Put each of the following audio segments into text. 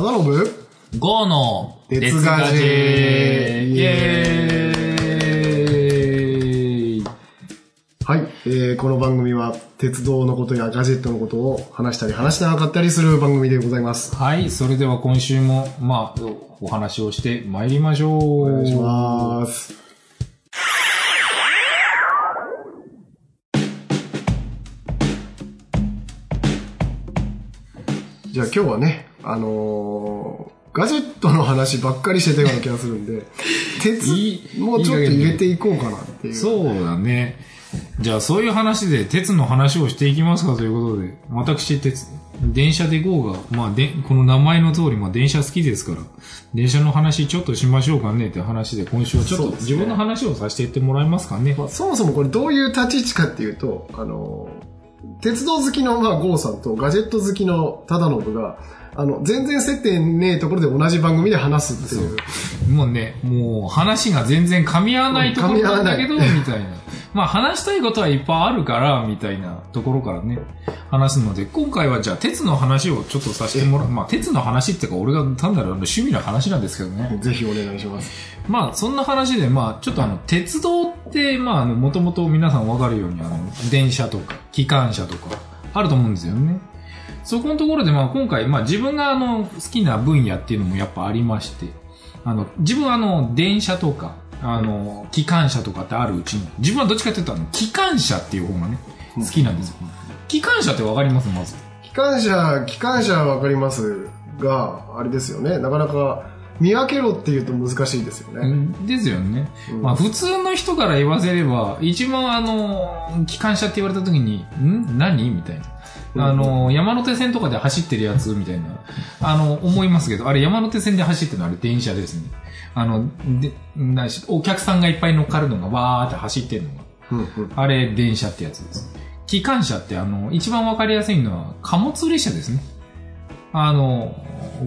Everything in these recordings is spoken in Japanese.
忠信ゴーの鉄ガジェイエーイはい、えー、この番組は鉄道のことやガジェットのことを話したり話してなかったりする番組でございます。はい、それでは今週も、まあ、お話をして参りましょう。お願いします。じゃあ今日はね、あのーガジェットの話ばっかりしてたような気がするんで、鉄もうちょっと入れていこうかなっていう。そうだね。じゃあ、そういう話で、鉄の話をしていきますかということで、私、鉄、電車で GO が、まあ、で、この名前の通り、まあ、電車好きですから、電車の話ちょっとしましょうかねって話で、今週はちょっと自分の話をさせていってもらえますかね。まあ、そもそもこれどういう立ち位置かっていうと、あのー、鉄道好きの、まあ、ゴーさんとガジェット好きの忠信が、あの、全然接点ねえところで同じ番組で話すっていう。もうね、もう話が全然噛み合わないところなんだけど、みたいな。まあ話したいことはいっぱいあるから、みたいなところからね、話すので、今回はじゃあ鉄の話をちょっとさせてもらう。まあ鉄の話っていうか俺が単なる趣味の話なんですけどね。ぜひお願いします。まあそんな話で、まあちょっとあの、鉄道って、まあもともと皆さんわかるように、あの、電車とか、機関車とか、あると思うんですよね。そこのところで、まあ今回、まあ自分があの、好きな分野っていうのもやっぱありまして、あの、自分はあの、電車とか、あの、機関車とかってあるうちに、自分はどっちかっていうとあの、機関車っていう方がね、好きなんですよ。機関車ってわかります？まず。機関車、機関車はわかりますが、あれですよね。なかなか見分けろっていうと難しいですよね。ですよね。うんまあ普通の人から言わせれば、一番あの、機関車って言われた時に、ん？何？みたいな。あの、山手線とかで走ってるやつみたいな、あの、思いますけど、あれ山手線で走ってるのはあれ電車ですね。あの、で、なしお客さんがいっぱい乗っかるのがわーって走ってるのが、あれ電車ってやつです。機関車ってあの、一番わかりやすいのは貨物列車ですね。あの、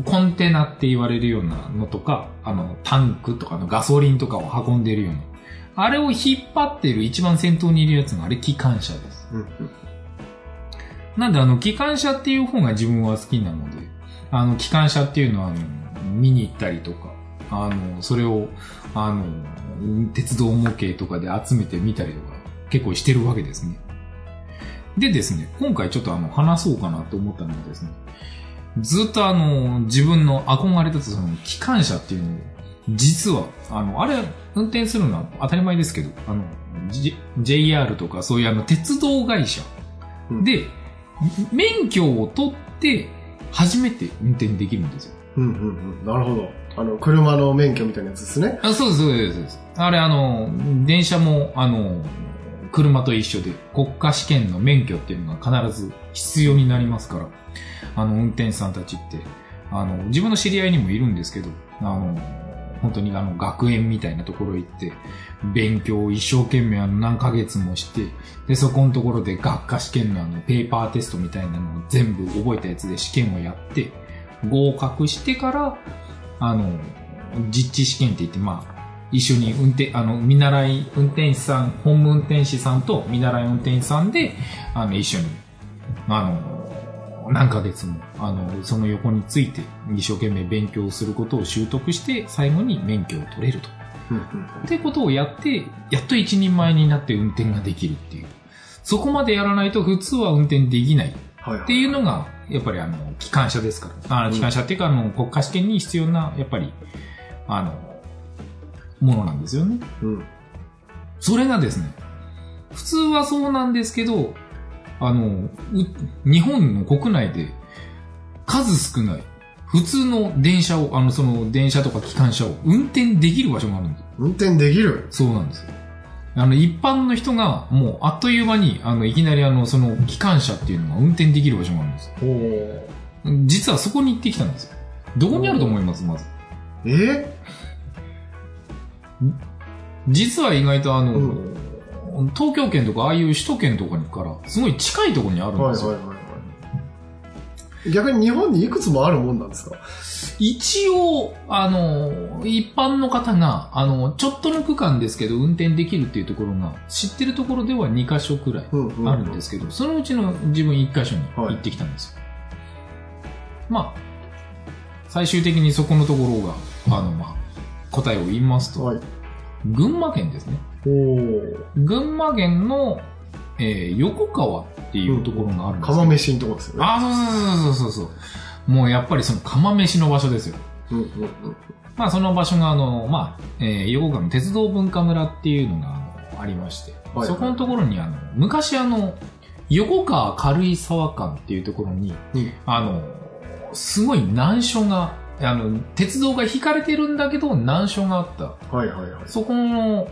コンテナって言われるようなのとか、あの、タンクとかのガソリンとかを運んでいるような。あれを引っ張っている一番先頭にいるやつがあれ機関車です。なんであの、機関車っていう方が自分は好きなので、あの、機関車っていうのは、あの見に行ったりとか、あの、それを、あの、鉄道模型とかで集めてみたりとか、結構してるわけですね。でですね、今回ちょっとあの、話そうかなと思ったのがですね、ずっとあの、自分の憧れだったその、機関車っていうのを、実は、あの、あれ、運転するのは当たり前ですけど、あの、J、JR とかそういうあの、鉄道会社で、免許を取って、初めて運転できるんですよ。うんうんうんなるほど。あの、車の免許みたいなやつですね。あそうです、そうです、そうです。あれ、あの、電車も、あの、車と一緒で、国家試験の免許っていうのが必ず必要になりますから、あの、運転手さんたちって、あの、自分の知り合いにもいるんですけど、あの、本当にあの、学園みたいなところ行って、勉強を一生懸命あの、何ヶ月もして、で、そこのところで学科試験のあの、ペーパーテストみたいなのを全部覚えたやつで試験をやって、合格してから、あの、実地試験って言って、まあ、一緒に運転、あの、見習い運転手さん、本務運転士さんと見習い運転手さんで、あの、一緒に、あの、何ヶ月も、あの、その横について、一生懸命勉強することを習得して、最後に免許を取れると。うんうんってことをやって、やっと一人前になって運転ができるっていう。そこまでやらないと普通は運転できない。っていうのが、やっぱりあの、機関車ですから。あ機関車っていうか、あの、国家試験に必要な、やっぱり、あの、ものなんですよね。うん。それがですね、普通はそうなんですけど、あの、う日本の国内で数少ない、普通の電車を、あの、その電車とか機関車を運転できる場所があるんです。運転できる？そうなんですよ。あの、一般の人が、もう、あっという間に、あの、いきなりあの、その、機関車っていうのが運転できる場所があるんです。おー実はそこに行ってきたんですよ。どこにあると思います？まず。え？実は意外とあの、う東京圏とかああいう首都圏とかにから、すごい近いところにあるんですよ。はいはいはいはい。逆に日本にいくつもあるもんなんですか？一応、あの、一般の方が、あの、ちょっとの区間ですけど、運転できるっていうところが、知ってるところでは2箇所くらいうんうん。あるんですけど、そのうちの自分1箇所に行ってきたんですよ。まあ、最終的にそこのところが、あの、まあ、答えを言いますと、はい。群馬県ですね。群馬県の、えー横川っていうところがあるんですよ釜飯のとこですよね。あ、そうそうそうそうそうそう。もうやっぱりその釜飯の場所ですよ。うんうんうん。まあその場所があの、まあ、えー横川の鉄道文化村っていうのがあのありまして、はいそこのところにあの、昔あの、横川軽井沢間っていうところに、うんあの、すごい難所が、あの、鉄道が引かれてるんだけど難所があった。はいはいはい。そこの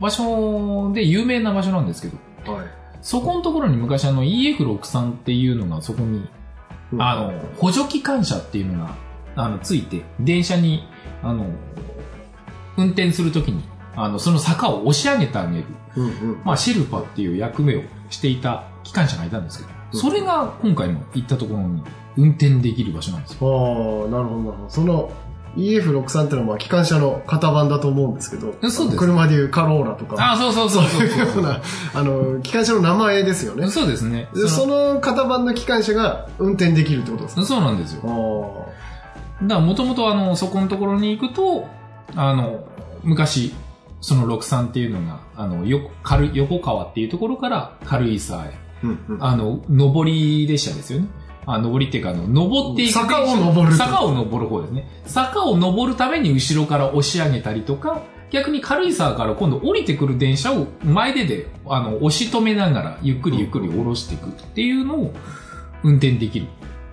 場所で有名な場所なんですけど、はい。そこのところに昔あの EF63 っていうのがそこにうんあの、補助機関車っていうのが、あの、ついて、電車に、あの、運転するときに、あの、その坂を押し上げてあげる、うんうん。まあ、シルパっていう役目をしていた機関車がいたんですけど、うんそれが今回の行ったところに運転できる場所なんですよ。ああ、なるほどなるほど。その EF63 ってのはまあ機関車の型番だと思うんですけど、そうです車でいうカローラとか、あ、そうそうそそううそういうような、あの、機関車の名前ですよね。そうですね。でそそのの型番の機関車が運転できるってことですかそうなんですよ。あだから、もともとあの、そこのところに行くと、あの、昔、その63っていうのが、あの、よ、軽い横川っていうところから軽井沢へ、ーうんうん。あの、上り列車ですよね。あ、上りっていうか、あの、登っていく。坂を登る坂を登る方ですね。坂を登るために後ろから押し上げたりとか、逆に軽井沢から今度降りてくる電車を前でで、あの、押し止めながら、ゆっくりゆっくり下ろしていくっていうのを運転できる。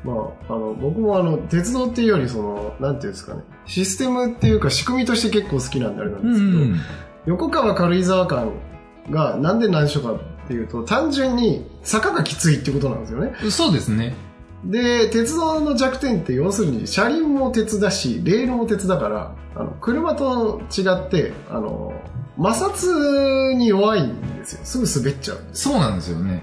まあ、あの、僕もあの、鉄道っていうより、その、なんていうんですかね、システムっていうか仕組みとして結構好きなんであれなんですけど、横川軽井沢間がなんで難所かっていうと、単純に坂がきついってことなんですよね。うん。そうですね。で、鉄道の弱点って要するに車輪も鉄だし、レールも鉄だから、あの、車と違って、あの、摩擦に弱いんですよ。すぐ滑っちゃう。そうなんですよね。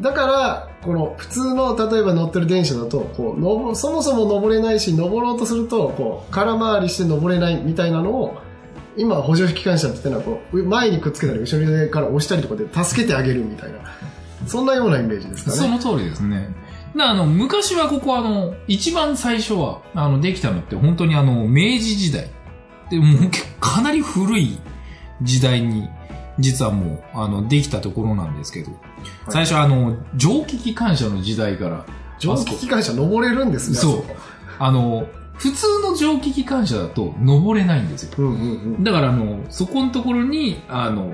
だから、この普通の、例えば乗ってる電車だと、こう、のそもそも登れないし、登ろうとすると、こう、空回りして登れないみたいなのを、今、補助機関車って言ってのは、こう、前にくっつけたり、後ろから押したりとかで助けてあげるみたいな、そんなようなイメージですかね。その通りですね。だあの、昔はここあの、一番最初は、あの、できたのって本当にあの、明治時代。で、もうかなり古い時代に、実はもう、あの、できたところなんですけど、最初はあの、蒸気機関車の時代から、蒸気機関車登れるんですね。そうあの、普通の蒸気機関車だと登れないんですよ。うんうんうん。だからあの、そこのところに、あの、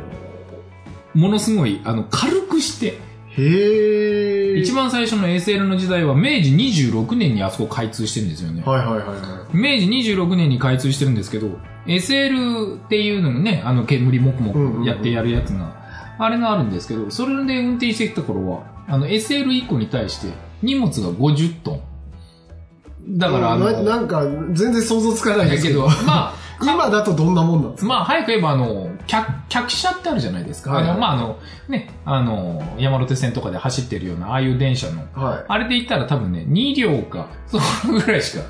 ものすごい、あの、軽くして、へえ。一番最初の SL の時代は明治26年にあそこ開通してるんですよね。はいはいはいは明治26年に開通してるんですけど、SL っていうのがね、あの煙もくもくやってやるやつが、あれがあるんですけど、それで運転してきた頃は、あの SL1 個に対して荷物が50トン。い。だからあの、ななんか、全然想像つかないですけどだけど、、まあ、今だとどんなもんなんですか？まあ、早く言えば、あの、客、客車ってあるじゃないですか。はいはいあの、まあ、あの、ね、あの、山手線とかで走ってるような、ああいう電車の、はい。あれで言ったら多分ね、2両か、そのぐらいしか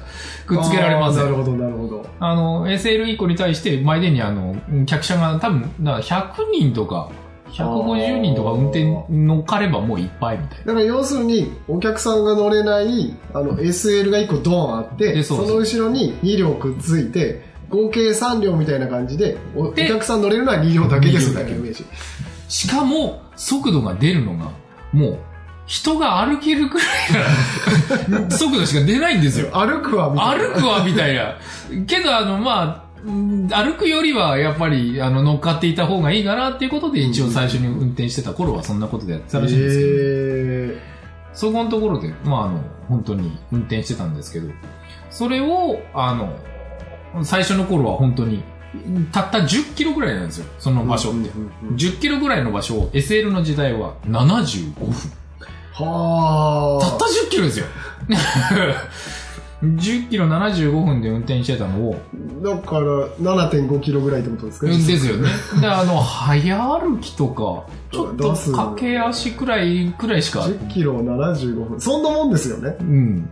くっつけられません。なるほど、なるほど。あの、SL1 個に対して、前でにあの、客車が多分、だから100人とか、150人とか運転乗っかればもういっぱいみたいな。だから要するに、お客さんが乗れない、あの、SL が1個ドーンあって、その後ろに2両くっついて、合計3両みたいな感じで、おおで客さん乗れるのは2両だけですみたいイメージ。しかも、速度が出るのが、もう、人が歩けるくらいな 速度しか出ないんですよ。歩くわ、みたいな。歩くわ、みたいな。けど、あの、まあ、うん歩くよりは、やっぱり、あの、乗っかっていた方がいいかなっていうことで、一応最初に運転してた頃はそんなことでやってたらしいんですけど、へそこのところで、まあ、あの、本当に運転してたんですけど、それを、あの、最初の頃は本当に、たった10キロぐらいなんですよ、そのー場所って。うんうんうん10キロぐらいの場所を SL の時代は75分。はあ。たった10キロですよ。10キロ75分で運転してたのを、だから、7.5キロぐらいってことですか？うんですよね。で、あの、早歩きとか、ちょっと駆け足くらい、くらいしか、10キロ75分。そんなもんですよね。うん。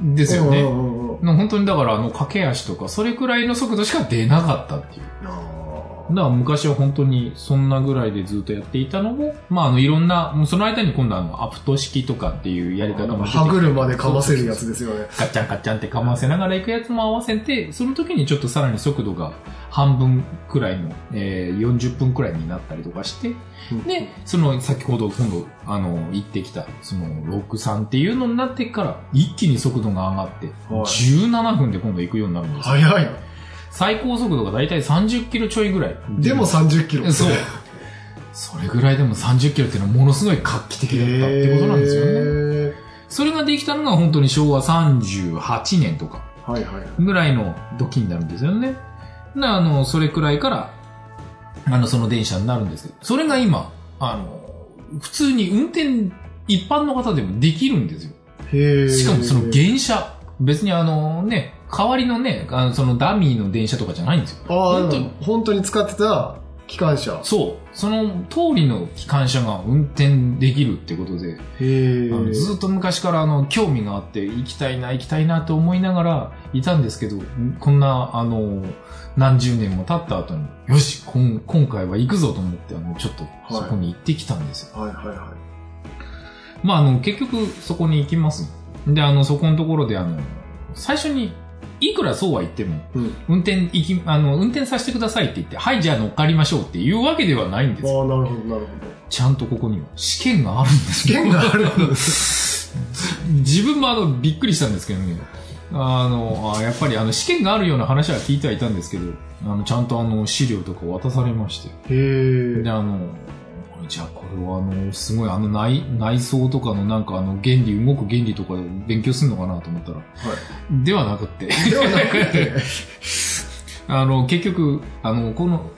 ですよね。本当にだから、あの、駆け足とか、それくらいの速度しか出なかったっていう。あだから昔は本当にそんなぐらいでずっとやっていたのを、まあ、あの、いろんな、もうその間に今度あの、アプト式とかっていうやり方も歯車でかませるやつですよね。ガッチャンガッチャンってかませながら行くやつも合わせて、その時にちょっとさらに速度が半分くらいの、えー、40分くらいになったりとかして、で、その先ほど今度、あの、言ってきた、その63っていうのになってから、一気に速度が上がって、はい17分で今度行くようになるんですよ。早い。最高速度がだいたい30キロちょいぐらい。でも30キロそうね。。それぐらいでも30キロっていうのはものすごい画期的だったってことなんですよね。へそれができたのが本当に昭和38年とか。ぐらいの時になるんですよね。なあの、それくらいから、あの、その電車になるんですけど、それが今、あの、普通に運転、一般の方でもできるんですよ。しかもその原車、別にあのね、代わりのね、あのそのダミーの電車とかじゃないんですよ。ああ、本当に。本当に使ってた機関車。そう。その通りの機関車が運転できるってことで、へあのずっと昔からあの興味があって行きたいな行きたいなと思いながらいたんですけどこんなあの何十年も経った後によしこん今回は行くぞと思ってあのちょっとそこに行ってきたんですよ、はいはいはまああの結局そこに行きます。であのそこのところであの最初にいくらそうは言っても、うん運転行き、あの、運転させてくださいって言って、はい、じゃあ乗っかりましょうっていうわけではないんです。ああ、なるほど、なるほど。ちゃんとここには試験があるんですよ。試験があるんです。自分もあの、びっくりしたんですけどね。あの、あやっぱりあの、試験があるような話は聞いてはいたんですけど、あの、ちゃんとあの、資料とか渡されまして。へえで、。あの、じゃあこれはあの、すごいあの内、内装とかのなんかあの、原理、動く原理とかで勉強するのかなと思ったら、はではなくって。い。ではなくて、あの、結局、あの、この、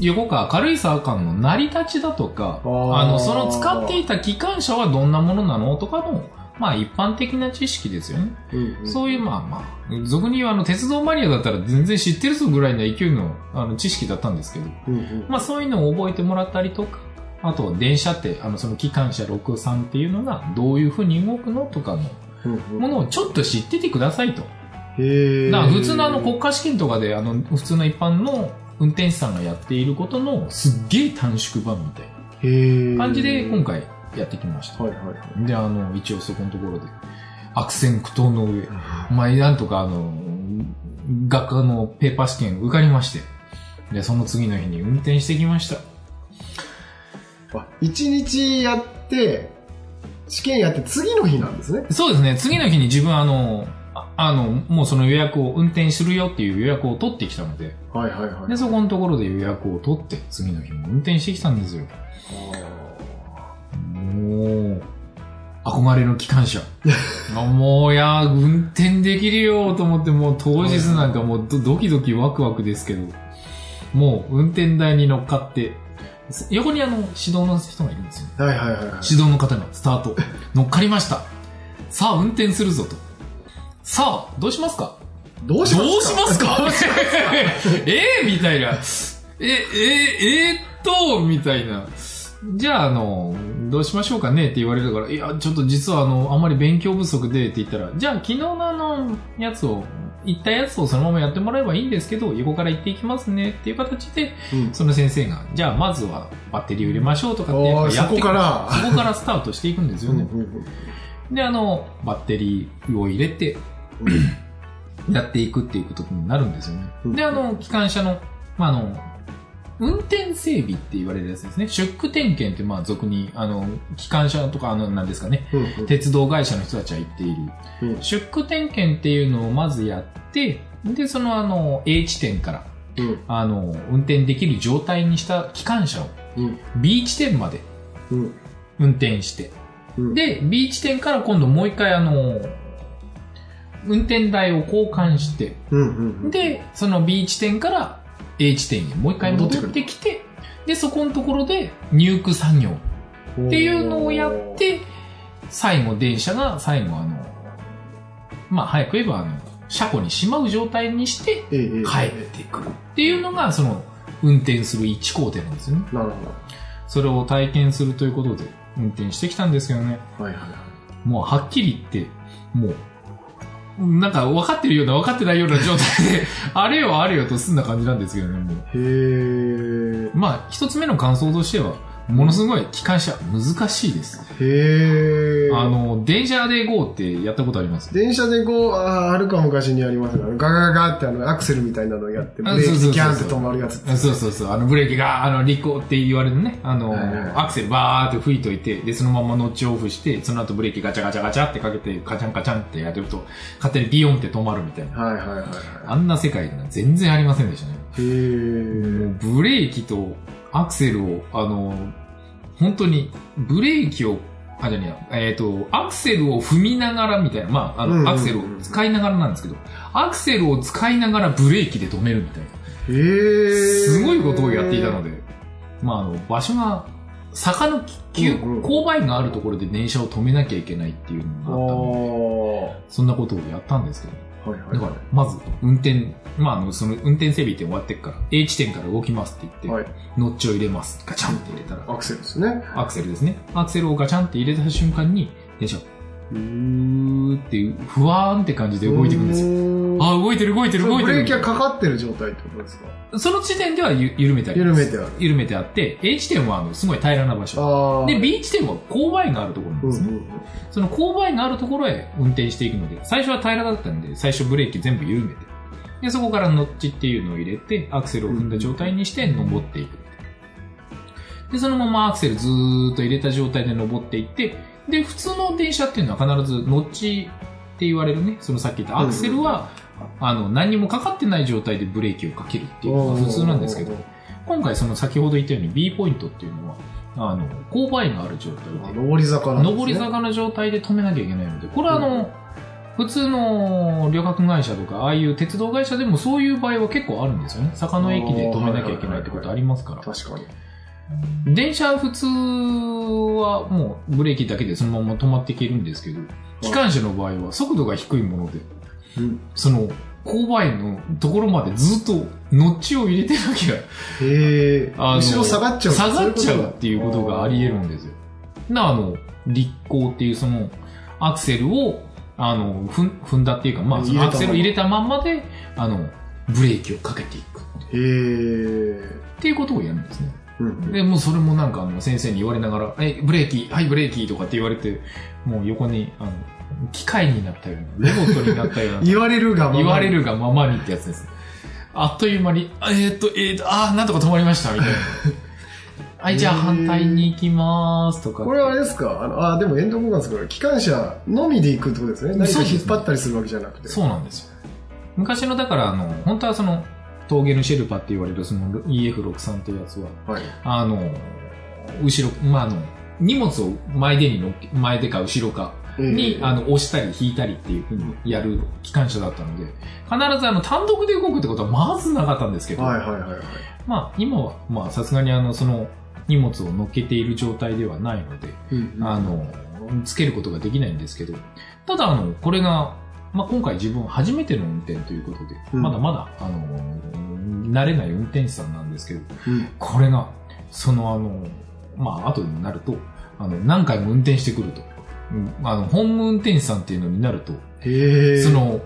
横川軽井沢間の成り立ちだとか、あの、その使っていた機関車はどんなものなのとかの、まあ一般的な知識ですよね。うんうんそういう、まあまあ、俗に言うあの、鉄道マニアだったら全然知ってるぞぐらいの勢いのあの知識だったんですけど、うんうんまあそういうのを覚えてもらったりとか、あと電車って、あの、その機関車63っていうのがどういう風に動くのとかのものをちょっと知っててくださいと。へえ。だから普通のあの国家試験とかで、あの、普通の一般の運転手さんがやっていることのすっげえ短縮版みたい。な感じで今回やってきました。はいはいはい。で、あの、一応そこのところで、悪戦苦闘の上、まあ、なんとかあの、学科のペーパー試験受かりまして、で、その次の日に運転してきました。あ、一日やって、試験やって次の日なんですね。そうですね、次の日に自分あの、ああの、もうその予約を運転するよっていう予約を取ってきたので、はいはいはい。で、そこのところで予約を取って、次の日も運転してきたんですよ。もう、憧れの機関車。あもう、いやー、運転できるよと思って、もう当日なんかもうドドキドキワクワクですけど、もう運転台に乗っかって、横にあの、指導の人がいるんですよ。はいはいはいはい。指導の方がスタート。乗っかりました。さあ、運転するぞと。さあ、どうしますか？どうしどますか？うしますか？ええみたいな。え、え、えーっと、みたいな。じゃあ、あの、どうしましょうかねって言われるから、いや、ちょっと実はあの、あまり勉強不足でって言ったら、じゃあ昨日のあの、やつを、言ったやつをそのままやってもらえばいいんですけど、横から行っていきますねっていう形で、うんその先生が、じゃあまずはバッテリーを入れましょうとかってやっやってくから。そこからスタートしていくんですよね。で、あの、バッテリーを入れて、やっていくっていうことになるんですよね。うんで、あの、機関車の、まあ、あの、運転整備って言われるやつですね。出区点検って、まあ、俗に、あの、機関車とか、あの、なんですかね、うんうん。鉄道会社の人たちは言っている。うん。出区点検っていうのをまずやって、で、その、あの、A 地点から、うん。あの、運転できる状態にした機関車をうん。B 地点までうん。運転して、うん。で、B 地点から今度もう一回あの、運転台を交換して、うんうん。で、その B 地点から A 地点にもう一回戻ってきて、で、そこのところで入区作業うんっていうのをやっ、て、最後電車が最後あの、まあ早く言えばあの、車庫にしまう状態にして帰ってくるっていうのがその運転する一工程なんですよね。なるほそれを体験するということで運転してきたんですけどね。ど。はいはいはもうはっきり言って、もう、なんか分かってるような分かってないような状態で、あれよあれよと済んだ感じなんですけどね、もう。へー。まあ、一つ目の感想としては、ものすごい機関車難しいです。へー。あの、電車で GO ってやったことあります？電車でこう、ああ、あるか昔にありますね。あのガガガガってあの、アクセルみたいなのをやって、ブあレーキギャンって止まるやつ。そうそうそう、あのブレーキが、あの、リコって言われるね、あの、アクセルバーって吹いといて、で、そのままノッチオフして、その後ブレーキガチャガチャガチャってかけて、カチャンカチャンってやってると、勝手にビヨンって止まるみたいな。はいはいはいはい。あんな世界が全然ありませんでしたね。へー。もうブレーキとアクセルを、あの、本当に、ブレーキを、あ、じゃねえっ、と、アクセルを踏みながらみたいな、まあ、あの、うんうんうんアクセルを使いながらなんですけど、アクセルを使いながらブレーキで止めるみたいな。へー。すごいことをやっていたので、まあ、あの、場所が、坂の急、勾配があるところで電車を止めなきゃいけないっていうのがあったので、あそんなことをやったんですけど、ー。はいはいはだから、まず、運転、まあ、あの、その、運転整備って終わってっから、A 地点から動きますってい。言って、はい。ノッチを入れます。ガチャンって入れたら、アクセルですね。アクセルですね。アクセルをガチャンって入れた瞬間に、電車、うーっていう、ふわーんって感じで動いていくんですよ。よあ、動いてる動いてる動いてる。ブレーキがかかってる状態ってことですか？その時点ではゆ緩めてあります。緩めてある。緩めてあって、A 地点はあのすごい平らな場所。ああ。で、B 地点は勾配があるところなんですね。うんうんその勾配があるところへ運転していくので、最初は平らだったんで、最初ブレーキ全部緩めて。で、そこからノッチっていうのを入れて、アクセルを踏んだ状態にして登っていく。で、そのままアクセルずーっと入れた状態で登っていって、で、普通の電車っていうのは必ずノッチって言われるね、そのさっき言ったアクセルは、あの、何にもかかってない状態でブレーキをかけるっていうのが普通なんですけど、今回その先ほど言ったように B ポイントっていうのは、あの、勾配がある状態で、上り坂なんですね。上り坂の状態で止めなきゃいけないので、これはあの、普通の旅客会社とか、ああいう鉄道会社でもそういう場合は結構あるんですよね。坂の駅で止めなきゃいけないってことありますから。確かに。電車普通はもうブレーキだけでそのまま止まっていけるんですけど、機関車の場合は速度が低いもので、うん。その、勾配のところまでずっとノッチを入れてなきゃへえ。あの後ろ下がっちゃう。下がっちゃそうっていうことがあり得るんですよ。な、あの、立行っていうその、アクセルを、あの、踏ん踏んだっていうか、まあ、そのアクセルを入れたまんまで、あの、ブレーキをかけていく。へえ。っていうことをやるんですね。うん。で、もうそれもなんかあの、先生に言われながら、え、ブレーキ、はい、ブレーキとかって言われて、もう横に、あの、機械になったような、ロボットになったような、言われるがままに言われるがままにってやつです。あっという間に、あえーっと、えーっと、あー、なんとか止まりました、みたいな。はい、じゃあ反対に行きまーすとか。これはあれですか？あの、あ、でもエンド交換ですから、機関車のみで行くってことですね。何か引っ張ったりするわけじゃなくて。そうなんですよ。昔の、だから、あの、本当はその、峠のシェルパって言われるその EF63 ってやつは、はい。あの、後ろ、まあ、あの、荷物を前でに乗っけ、前でか後ろかに、あの、押したり引いたりっていうふうにやる機関車だったので、必ずあの、単独で動くってことはまずなかったんですけど、はいはいはいはい。まあ、今は、まあ、さすがにあの、その、荷物を乗っけている状態ではないので、うんあの、つけることができないんですけど、ただ、あの、これが、まあ、今回自分初めての運転ということで、うん。まだまだ、あの、慣れない運転手さんなんですけど、うん。これが、その、あの、まあ、後になると、あの、何回も運転してくると、うんあの、本務運転手さんっていうのになると。そ、の、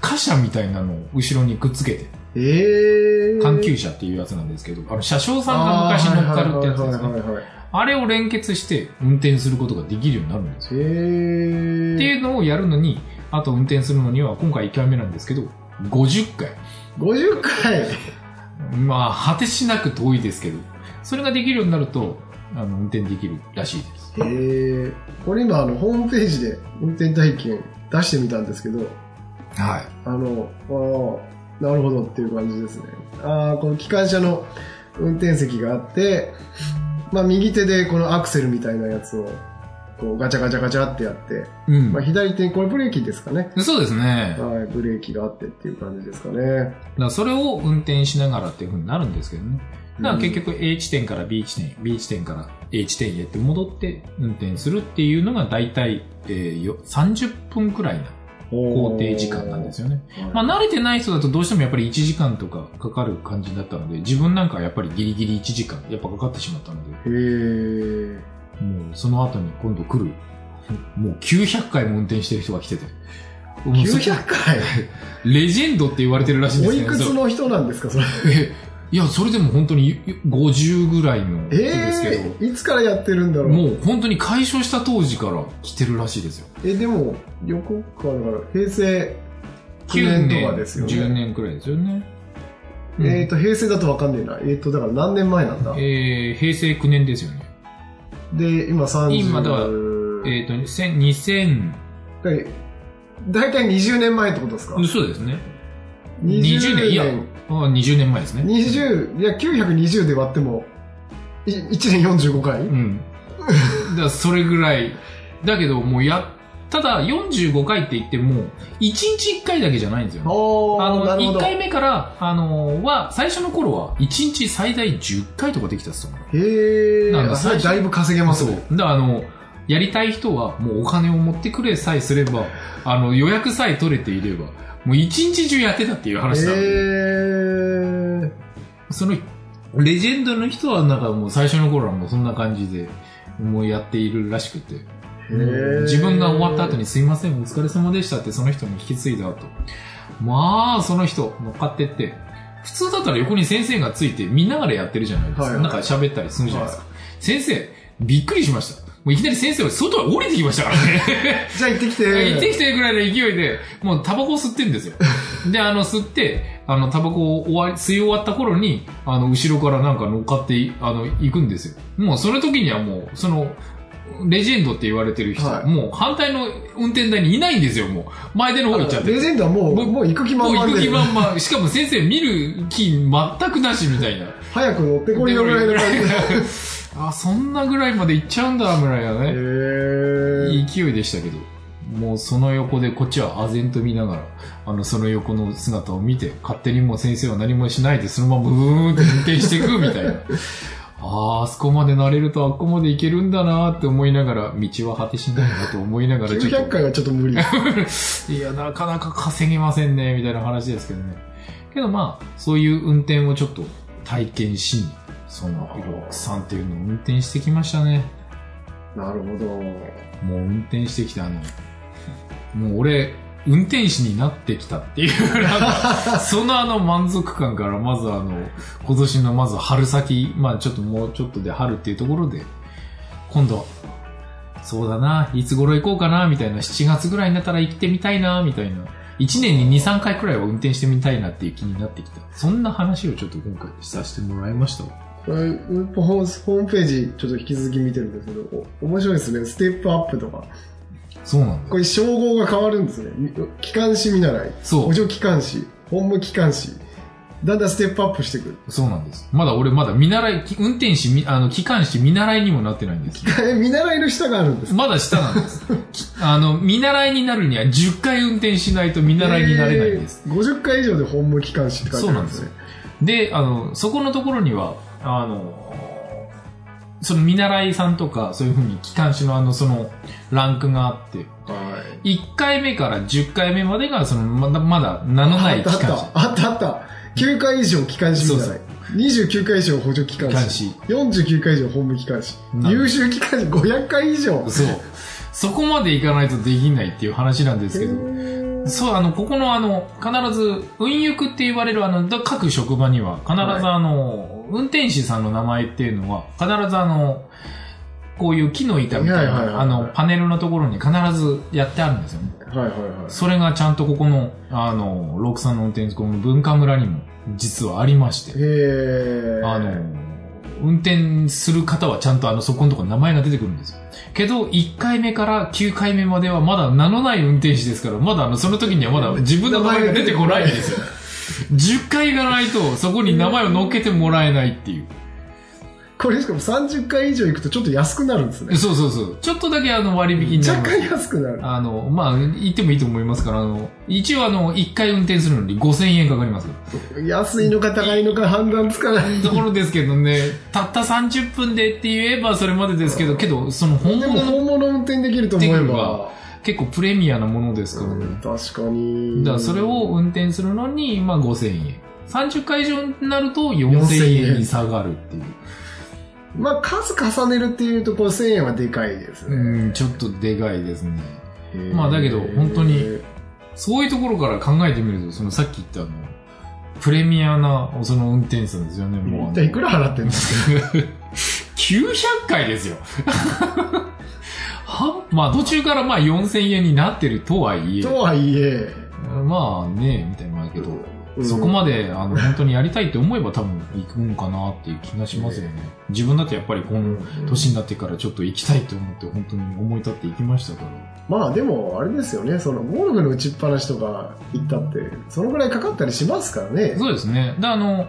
貨車みたいなのを後ろにくっつけて、へえ。環球車っていうやつなんですけど、あの、車掌さんが昔乗っか？るってやつですね。あれを連結して運転することができるようになるんですよ。っていうのをやるのに、あと運転するのには今回1回目なんですけど、50回。50回まあ、果てしなく遠いですけど、それができるようになると、あの、運転できるらしいです。へえ。これ今、あの、ホームページで運転体験出してみたんですけど、はい。あの、あーなるほどっていう感じですね。ああ、この機関車の運転席があって、まあ右手でこのアクセルみたいなやつを、こうガチャガチャガチャってやって、うんまあ左手にこれブレーキですかね。そうですね。はい、ブレーキがあってっていう感じですかね。だそれを運転しながらっていう風になるんですけどね。だから結局 A 地点から B 地点、B 地点から A 地点へって戻って運転するっていうのが大体、えーよ30分くらいな工程時間なんですよね。よまあ慣れてない人だとどうしてもやっぱり1時間とかかかる感じだったので、自分なんかはやっぱりギリギリ1時間やっぱかかってしまったので。もうその後に今度来る、もう900回も運転してる人が来てて、もうそこ900回？レジェンドって言われてるらしいんですおいくつの人なんですか、それ？え、いや、それでも本当に50ぐらいの人ですけど、ええいつからやってるんだろう？もう本当に解消した当時から来てるらしいですよ。え、でも、横から、平成9年とかですよね。10年くらいですよね。えっ、と、平成だとわかんねえな。えっ、と、だから何年前なんだ？えー平成9年ですよね。で、今30。今だからえっ、と、2000 2000、だだいたい20年前ってことですか？そうですね。20年、いや、あ20年前ですね。20、いや、920で割っても、い1年45回、うん。だそれぐらい。だけど、もうや、ただ45回って言っても、1日1回だけじゃないんですよね。あの、1なるほど。回目から、あの、は、最初の頃は、1日最大10回とかできたっすよ。へー、なんかだいぶ稼げますそう。ね。だから、あの、やりたい人は、もうお金を持ってくれさえすれば、あの、予約さえ取れていれば、もう一日中やってたっていう話なので、へー。その、レジェンドの人は、なんかもう最初の頃はもうそんな感じで、もうやっているらしくて、自分が終わった後にすいません、お疲れ様でしたってその人に引き継いだ後、まあ、その人乗っかってって、普通だったら横に先生がついて見ながらやってるじゃないですか。はいはいなんか喋ったりするじゃないですか。先生、びっくりしました。もういきなり先生は外へ降りてきましたからね。じゃあ行ってきて。行ってきてぐらいの勢いで、もうタバコを吸ってんですよ。で、あの、吸って、あの、タバコを終わり、吸い終わった頃に、あの、後ろからなんか乗っかってい、あの、行くんですよ。もうその時にはもう、その、レジェンドって言われてる人、はいもう反対の運転台にいないんですよ、もう。前での方行っちゃって。レジェンドはもう、もうもう行く気満もう行く々で。気満々。しかも先生見る気全くなしみたいな。早く乗ってこいよぐらいの感じで。あ、そんなぐらいまで行っちゃうんだ、ぐらいなね。へー。いい勢いでしたけど、もうその横でこっちは唖然と見ながら、あの、その横の姿を見て、勝手にもう先生は何もしないで、そのままブーンって運転していくみたいな。ああ、あそこまで慣れるとあっこまで行けるんだなって思いながら、道は果てしないなと思いながら、ちょっ900回と、はちょっと無理。いや、なかなか稼げませんね、みたいな話ですけどね。けどまあ、そういう運転をちょっと体験しに、その、ロックさんっていうのを運転してきましたね。なるほど。もう運転してきて、あの、もう俺、運転士になってきたっていう、そのあの満足感から、まずあの、今年のまず春先、まあちょっともうちょっとで春っていうところで、今度、そうだな、いつ頃行こうかな、みたいな、7月ぐらいになったら行ってみたいな、みたいな。1年に2、3回くらいは運転してみたいなっていう気になってきた。そんな話をちょっと今回させてもらいましたホホームページちょっと引き続き見てるんですけど、お面白いですね。ステップアップとか。そうなんだ。これ称号が変わるんですね。機関士見習い、そう補助機関士、本務機関士。だんだんステップアップしてくる。そうなんです。まだ俺まだ見習い、き運転士、みあの、機関士見習いにもなってないんです。え見習いの下があるんですかまだ下なんです。きあの、見習いになるには10回運転しないと見習いになれないんです。えー50回以上で本務機関士って書いてあるんですね。で、あの、そこのところには、あの、その見習いさんとか、そういうふうに機関士のあの、その、ランクがあって、はい。1回目から10回目までが、その、まだ、まだ名のないあったあっ機関士。た。あったあった。9回以上機関士見習い。29回以上補助機関士。士。49回以上本務機関士。優秀機関士500回以上。そう。そこまでいかないとできないっていう話なんですけど、そう、あの、ここのあの、必ず、運輸区って言われるあの、だ各職場には、必ずあの、運転士さんの名前っていうのは、必ずあの、こういう木の板みたいな、はいはいはいはいあの、パネルのところに必ずやってあるんですよね。はいはいはい。それがちゃんとここの、あの、ロークさんの運転この文化村にも、実はありまして、へーあの、運転する方はちゃんとあの、そこのところ名前が出てくるんですよ。けど、1回目から9回目まではまだ名のない運転士ですから、まだあの、その時にはまだ自分の名前が出てこないんですよ。10回行かないと、そこに名前を乗っけてもらえないっていう。これしかも30回以上行くとちょっと安くなるんですね。そうそうそう。ちょっとだけあの、割引になります若干。安くなる。あの、まあ、言ってもいいと思いますから、あの、一応あの、1回運転するのに5000円かかります。安いのか高いのか判断つかない。ところですけどね、たった30分でって言えばそれまでですけど、けど、その本でも本物運転できると思えばわ。結構プレミアなものですからね。確かに。だからそれを運転するのに、まあ5000円。30回以上になると4000円に下がるっていう。まあ数重ねるっていうと5000円はでかいですね。うん、ちょっとでかいですね。まあだけど本当にそういうところから考えてみると、そのさっき言ったあの、プレミアな、その運転手さんですよね、もう。一体いくら払ってんですか900回ですよ。は？まあ途中からまあ4000円になってるとはいえ、とはいえ、まあね、みたいなけど、うんそこまで、あの、本当にやりたいって思えば多分行くのかなっていう気がしますよね。自分だってやっぱりこの年になってからちょっと行きたいと思って本当に思い立って行きましたから。まあでも、あれですよね、そのゴルフの打ちっぱなしとか行ったって、そのぐらいかかったりしますからね。そうですね。で、あの、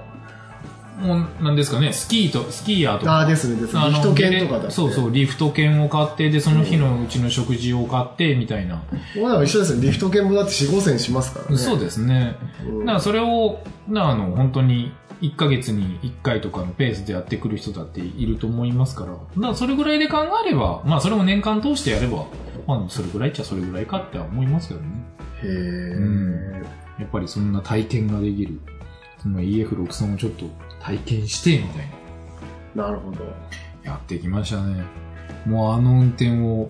もう、なんですかね、スキーと、スキーヤーとか。ああ、ですね、ですね。リフト券とかだ。そうそう、リフト券を買って、で、その日のうちの食事を買って、みたいな。もうだから一緒ですよ。リフト券もだって4、5千しますからね。そうですね。うんだからそれを、なあの、本当に、1ヶ月に1回とかのペースでやってくる人だっていると思いますから。だからそれぐらいで考えれば、まあそれも年間通してやれば、まあそれぐらいっちゃそれぐらいかっては思いますけどね。へえ、んやっぱりそんな体験ができる。その EF63 をちょっと体験して、みたいな。なるほど。やってきましたね。もうあの運転を、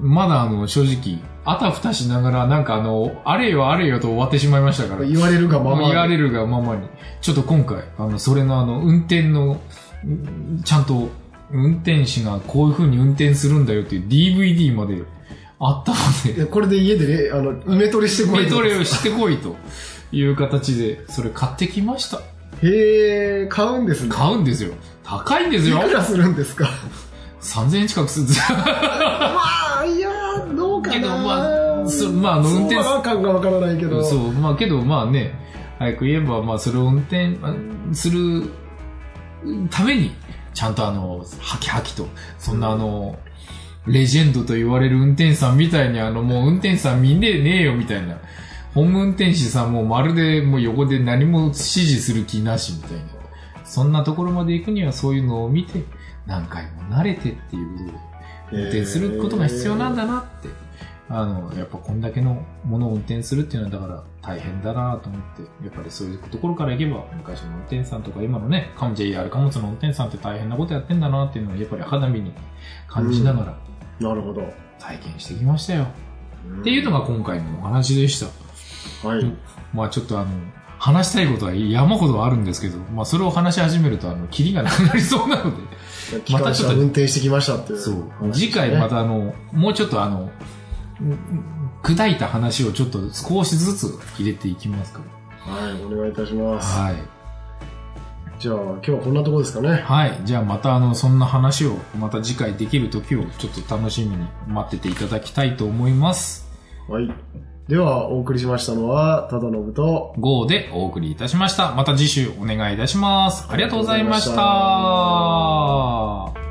まだあの、正直、あたふたしながら、なんかあの、あれよあれよと終わってしまいましたから。言われるがままで。言われるがままに。ちょっと今回、あの、それのあの、運転の、んちゃんと、運転士がこういう風に運転するんだよっていう DVD まであったので、でこれで家でね、あの、埋め取りしてこいメトレをしてこいという形で、それ買ってきました。へえ、買うんですね。買うんですよ。高いんですよ。いくらするんですか？3000円近くするんですよ。まあ、いやー、どうかなけどまあそまあ運転相場感がわからないけど。そう、まあけど、まあね、早く言えば、まあそれを運転あするために、ちゃんとあの、ハキハキと、そんなあの、レジェンドと言われる運転手さんみたいに、あの、もう運転手さん見ねえねえよみたいな。本務運転士さんもまるでもう横で何も指示する気なしみたいな。そんなところまで行くにはそういうのを見て、何回も慣れてっていうことで、運転することが必要なんだなって。あの、やっぱこんだけのものを運転するっていうのはだから大変だなと思って、やっぱりそういうところから行けば、昔の運転さんとか今のね、カム JR 貨物の運転さんって大変なことやってんだなっていうのはやっぱり肌身に感じながらなるほど。体験してきましたよ。っていうのが今回のお話でした。はい。まあちょっとあの、話したいことは山ほどあるんですけど、まあそれを話し始めるとあの、キリがなくなりそうなので、機関車運転してきましたっていう、そう。次回またあの、もうちょっとあの、うん砕いた話をちょっと少しずつ入れていきますかはい、お願いいたします。ら。はい。じゃあ、今日はこんなところですかね。はい。じゃあまたあの、そんな話をまた次回できる時をちょっと楽しみに待ってていただきたいと思います。はい。では、お送りしましたのは、ただのぶと、GO でお送りいたしました。また次週お願いいたします。ありがとうございました。